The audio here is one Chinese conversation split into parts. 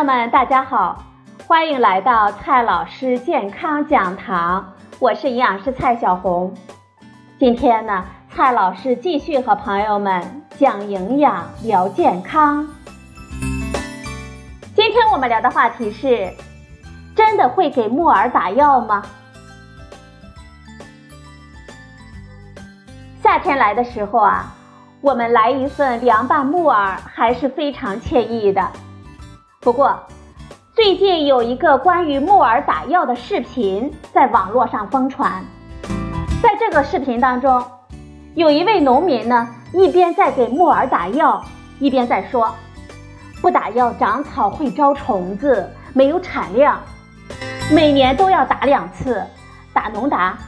朋友们，大家好，欢迎来到蔡老师健康讲堂，我是营养师蔡小红。今天呢，蔡老师继续和朋友们讲营养、聊健康。今天我们聊的话题是：真的会给木耳打药吗？夏天来的时候啊，我们来一份凉拌木耳还是非常惬意的。不过，最近有一个关于木耳打药的视频在网络上疯传。在这个视频当中，有一位农民呢，一边在给木耳打药，一边在说：“不打药长草会招虫子，没有产量，每年都要打两次，打农达，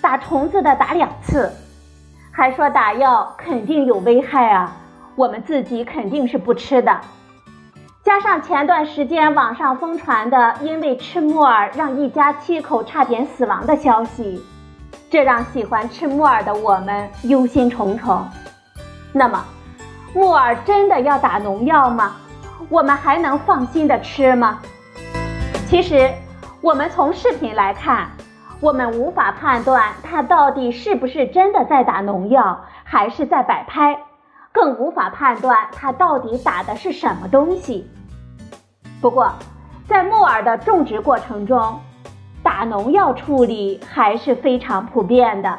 打虫子的打两次。”还说打药肯定有危害啊，我们自己肯定是不吃的。加上前段时间网上疯传的因为吃木耳让一家七口差点死亡的消息，这让喜欢吃木耳的我们忧心忡忡。那么，木耳真的要打农药吗？我们还能放心的吃吗？其实，我们从视频来看。我们无法判断他到底是不是真的在打农药，还是在摆拍，更无法判断他到底打的是什么东西。不过，在木耳的种植过程中，打农药处理还是非常普遍的。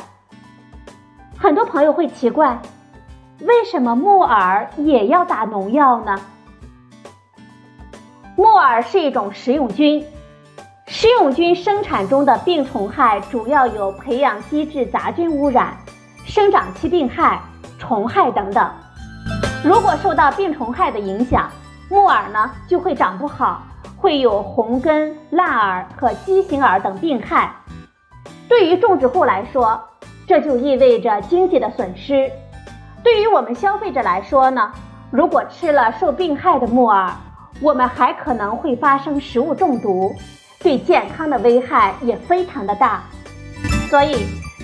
很多朋友会奇怪，为什么木耳也要打农药呢？木耳是一种食用菌。食用菌生产中的病虫害主要有培养基质杂菌污染、生长期病害、虫害等等。如果受到病虫害的影响，木耳呢就会长不好，会有红根、烂耳和畸形耳等病害。对于种植户来说，这就意味着经济的损失；对于我们消费者来说呢，如果吃了受病害的木耳，我们还可能会发生食物中毒。对健康的危害也非常的大，所以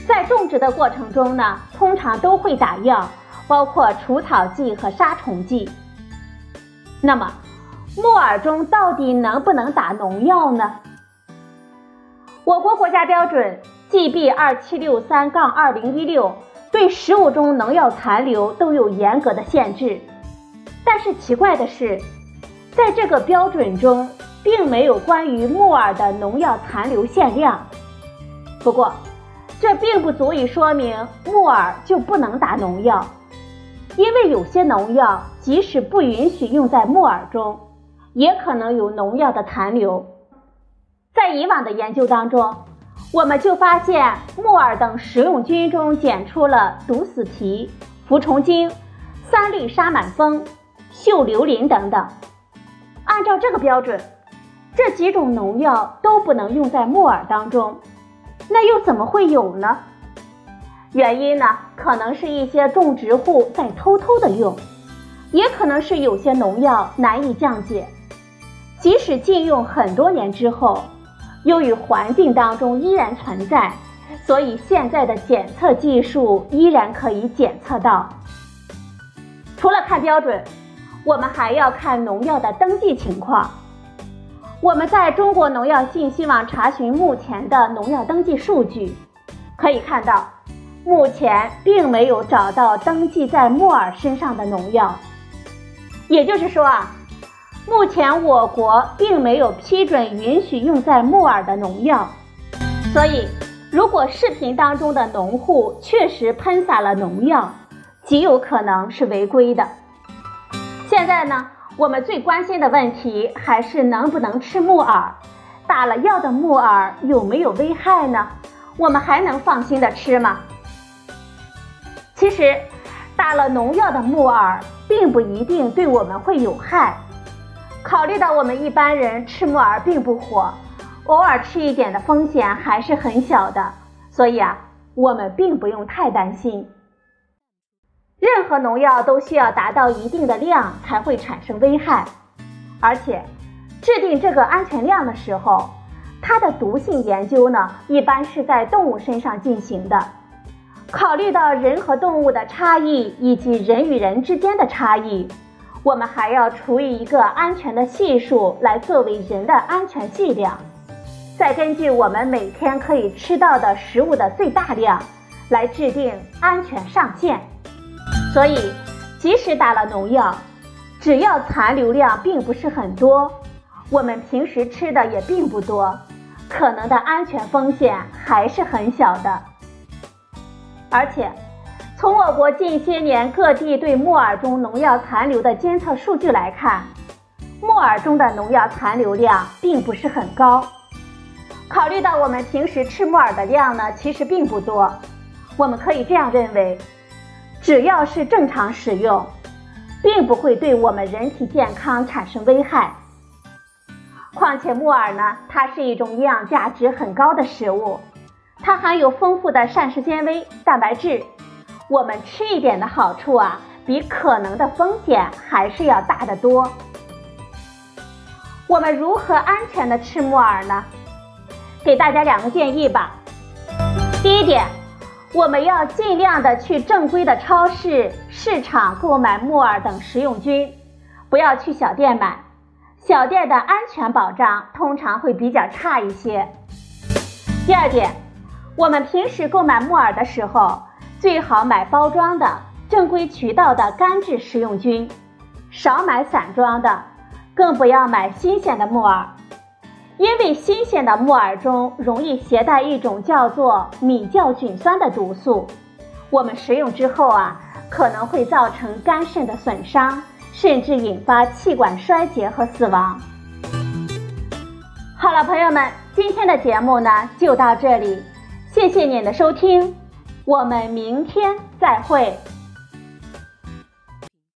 在种植的过程中呢，通常都会打药，包括除草剂和杀虫剂。那么，木耳中到底能不能打农药呢？我国国家标准 GB 二七六三杠二零一六对食物中农药残留都有严格的限制，但是奇怪的是，在这个标准中。并没有关于木耳的农药残留限量，不过，这并不足以说明木耳就不能打农药，因为有些农药即使不允许用在木耳中，也可能有农药的残留。在以往的研究当中，我们就发现木耳等食用菌中检出了毒死皮、扶虫精、三氯沙满峰、溴硫磷等等。按照这个标准。这几种农药都不能用在木耳当中，那又怎么会有呢？原因呢，可能是一些种植户在偷偷的用，也可能是有些农药难以降解，即使禁用很多年之后，由于环境当中依然存在，所以现在的检测技术依然可以检测到。除了看标准，我们还要看农药的登记情况。我们在中国农药信息网查询目前的农药登记数据，可以看到，目前并没有找到登记在木耳身上的农药。也就是说啊，目前我国并没有批准允许用在木耳的农药。所以，如果视频当中的农户确实喷洒了农药，极有可能是违规的。现在呢？我们最关心的问题还是能不能吃木耳，打了药的木耳有没有危害呢？我们还能放心的吃吗？其实，打了农药的木耳并不一定对我们会有害。考虑到我们一般人吃木耳并不火，偶尔吃一点的风险还是很小的，所以啊，我们并不用太担心。任何农药都需要达到一定的量才会产生危害，而且制定这个安全量的时候，它的毒性研究呢，一般是在动物身上进行的。考虑到人和动物的差异以及人与人之间的差异，我们还要除以一个安全的系数来作为人的安全剂量，再根据我们每天可以吃到的食物的最大量来制定安全上限。所以，即使打了农药，只要残留量并不是很多，我们平时吃的也并不多，可能的安全风险还是很小的。而且。从我国近些年各地对木耳中农药残留的监测数据来看，木耳中的农药残留量并不是很高。考虑到我们平时吃木耳的量呢，其实并不多，我们可以这样认为：只要是正常使用，并不会对我们人体健康产生危害。况且木耳呢，它是一种营养价值很高的食物，它含有丰富的膳食纤维、蛋白质。我们吃一点的好处啊，比可能的风险还是要大得多。我们如何安全的吃木耳呢？给大家两个建议吧。第一点，我们要尽量的去正规的超市、市场购买木耳等食用菌，不要去小店买。小店的安全保障通常会比较差一些。第二点，我们平时购买木耳的时候。最好买包装的正规渠道的干制食用菌，少买散装的，更不要买新鲜的木耳，因为新鲜的木耳中容易携带一种叫做米酵菌酸的毒素，我们食用之后啊，可能会造成肝肾的损伤，甚至引发气管衰竭和死亡。好了，朋友们，今天的节目呢就到这里，谢谢您的收听。我们明天再会。